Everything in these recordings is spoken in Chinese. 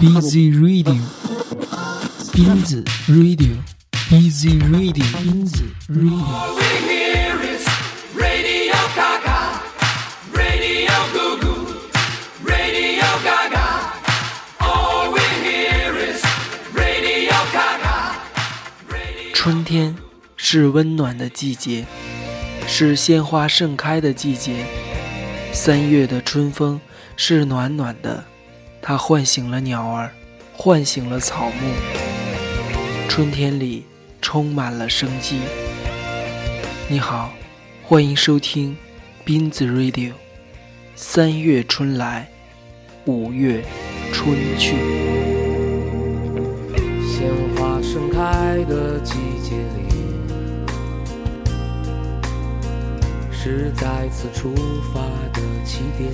Busy Radio，斌子 Radio，Busy Radio，斌子 Radio。春天是温暖的季节，是鲜花盛开的季节。三月的春风是暖暖的，它唤醒了鸟儿，唤醒了草木。春天里充满了生机。你好，欢迎收听斌子 Radio。三月春来，五月春去。鲜花盛开的季节里，是再次出发的起点。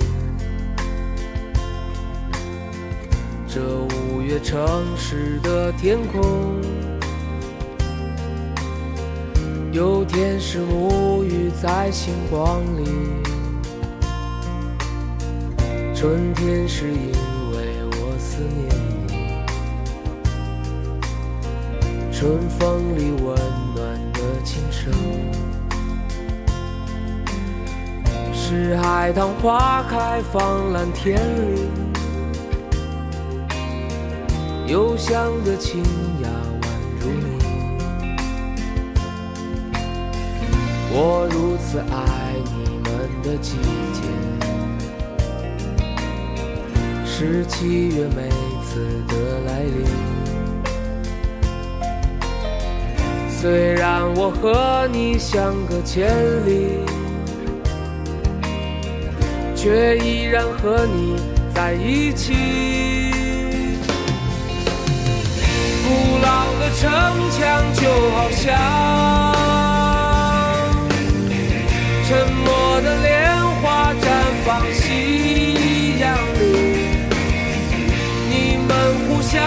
这五月城市的天空，有天使沐浴在星光里。春天是因为我思念你。春风里温暖的琴声，是海棠花开放蓝天里，幽香的清雅宛如你。我如此爱你们的季节，是七月每次的来临。虽然我和你相隔千里，却依然和你在一起。城墙就好像沉默的莲花绽放夕阳里，你们互相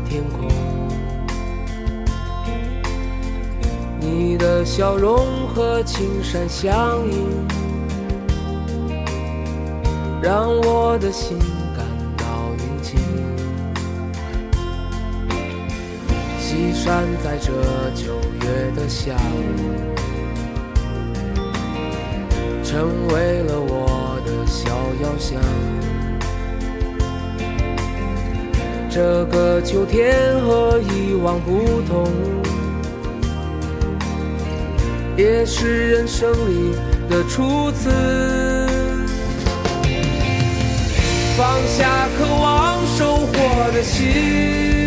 天空。你的笑容和青山相映，让我的心感到宁静。西山在这九月的下午。成为了我的逍遥乡。这个秋天和以往不同，也是人生里的初次。放下渴望收获的心，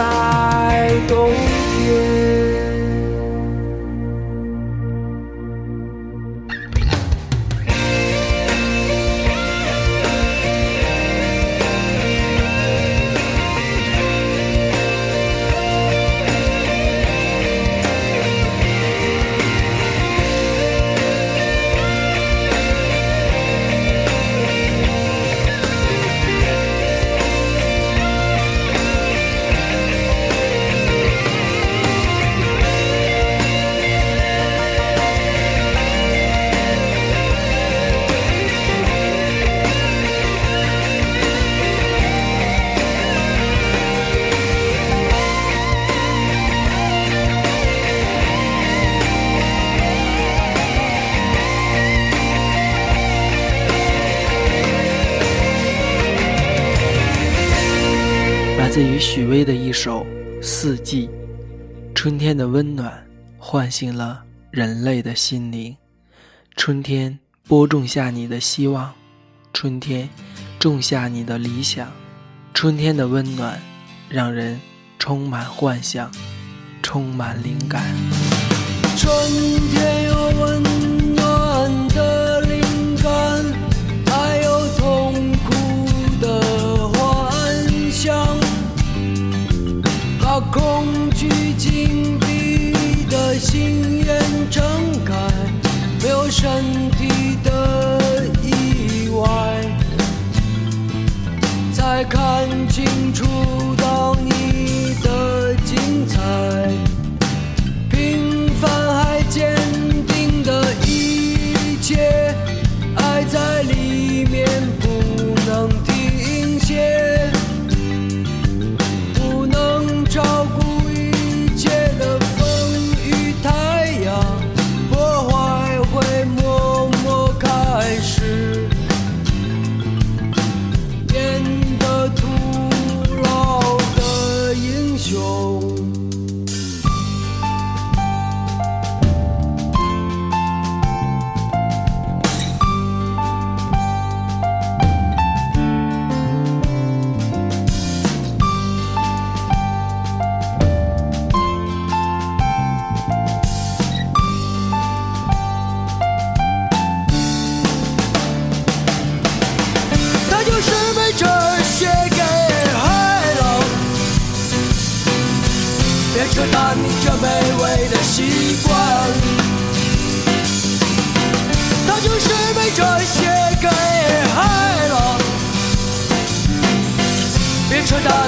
side. 许巍的一首四季，春天的温暖唤醒了人类的心灵，春天播种下你的希望，春天种下你的理想，春天的温暖让人充满幻想，充满灵感。春天有温暖。经验整改没有身体的意外才看清楚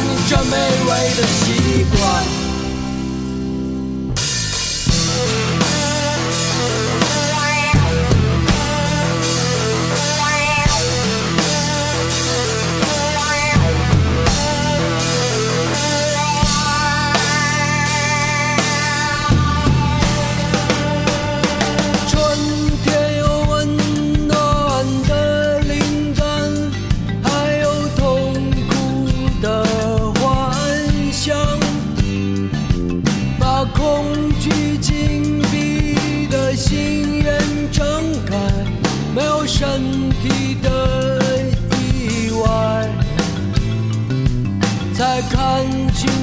你这美味的习惯。体的意外才看清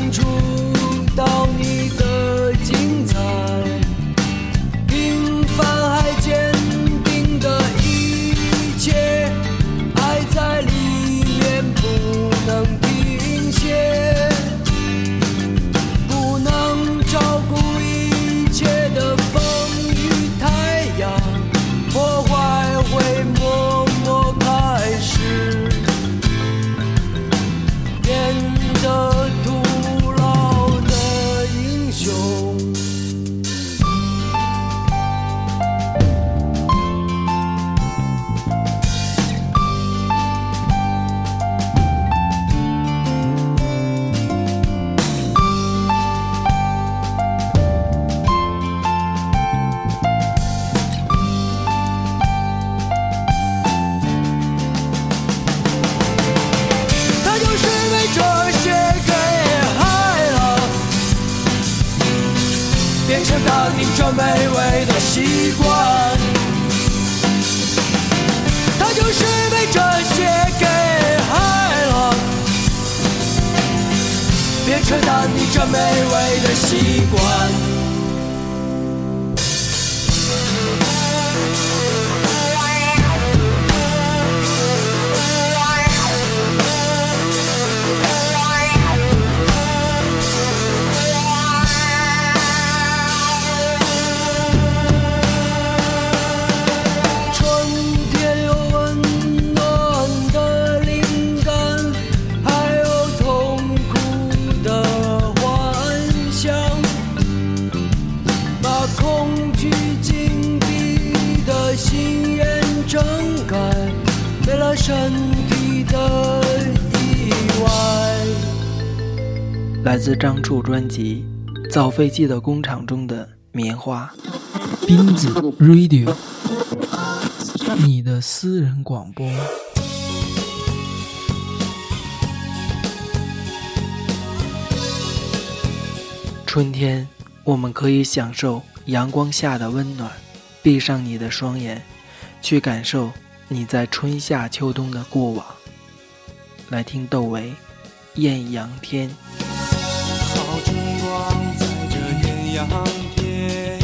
的习惯。专辑造飞机的工厂中的棉花。钉子 radio 你的私人广播。春天我们可以享受阳光下的温暖闭上你的双眼去感受你在春夏秋冬的过往。来听窦唯艳阳天。春光在这艳阳天。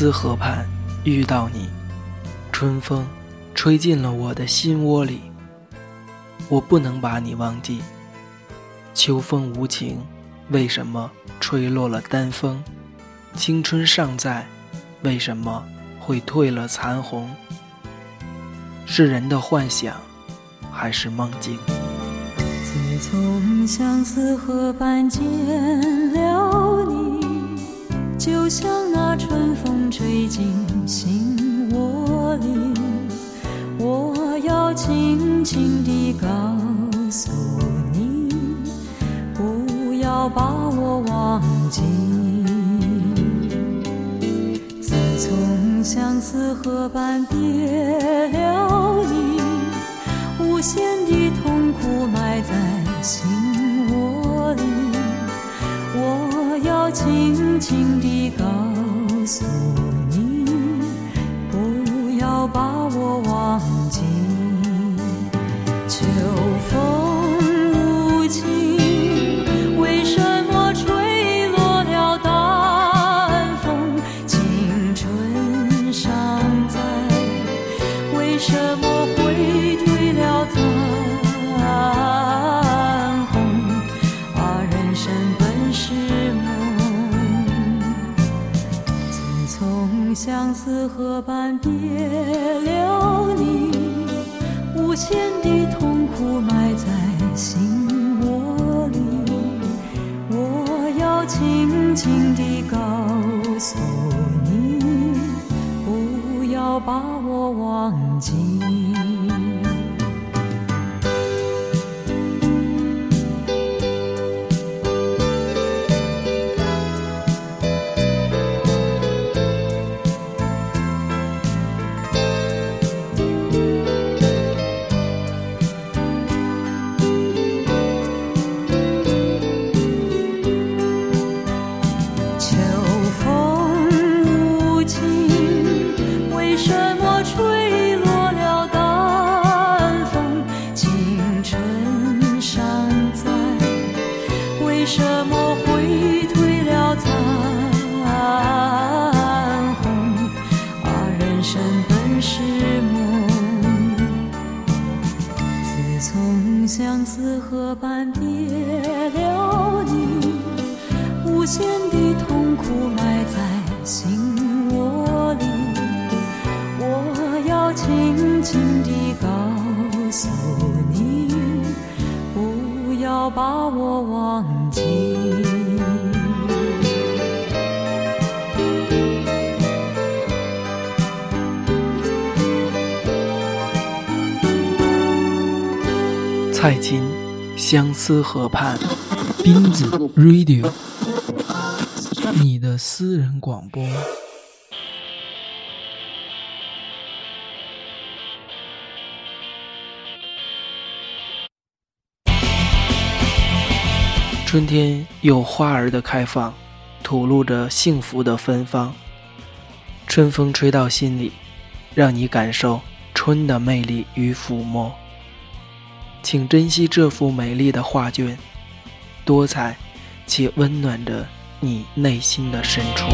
思河畔遇到你春风吹进了我的心窝里。我不能把你忘记秋风无情为什么吹落了丹枫？青春尚在为什么会褪了残红？是人的幻想还是梦境？自从相思河畔见了你就像那春风吹进心窝里我要轻轻的告诉你不要把我忘记。自从相思河畔边告诉我。河畔别了你，无限的痛苦埋在心窝里。我要轻轻地告诉你，不要把。蔡琴，相思河畔，冰子 radio 你的私人广播。春天有花儿的开放，吐露着幸福的芬芳，春风吹到心里，让你感受春的魅力与抚摸。请珍惜这幅美丽的画卷多彩且温暖着你内心的深处。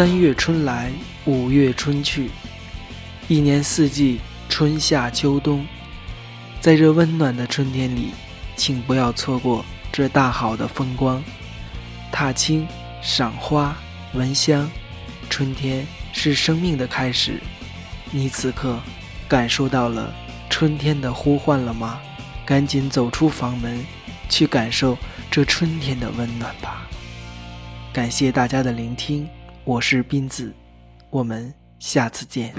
三月春来，五月春去，一年四季，春夏秋冬，在这温暖的春天里，请不要错过这大好的风光。踏青、赏花、闻香，春天是生命的开始。你此刻感受到了春天的呼唤了吗？赶紧走出房门，去感受这春天的温暖吧。感谢大家的聆听，我是斌子，我们下次见。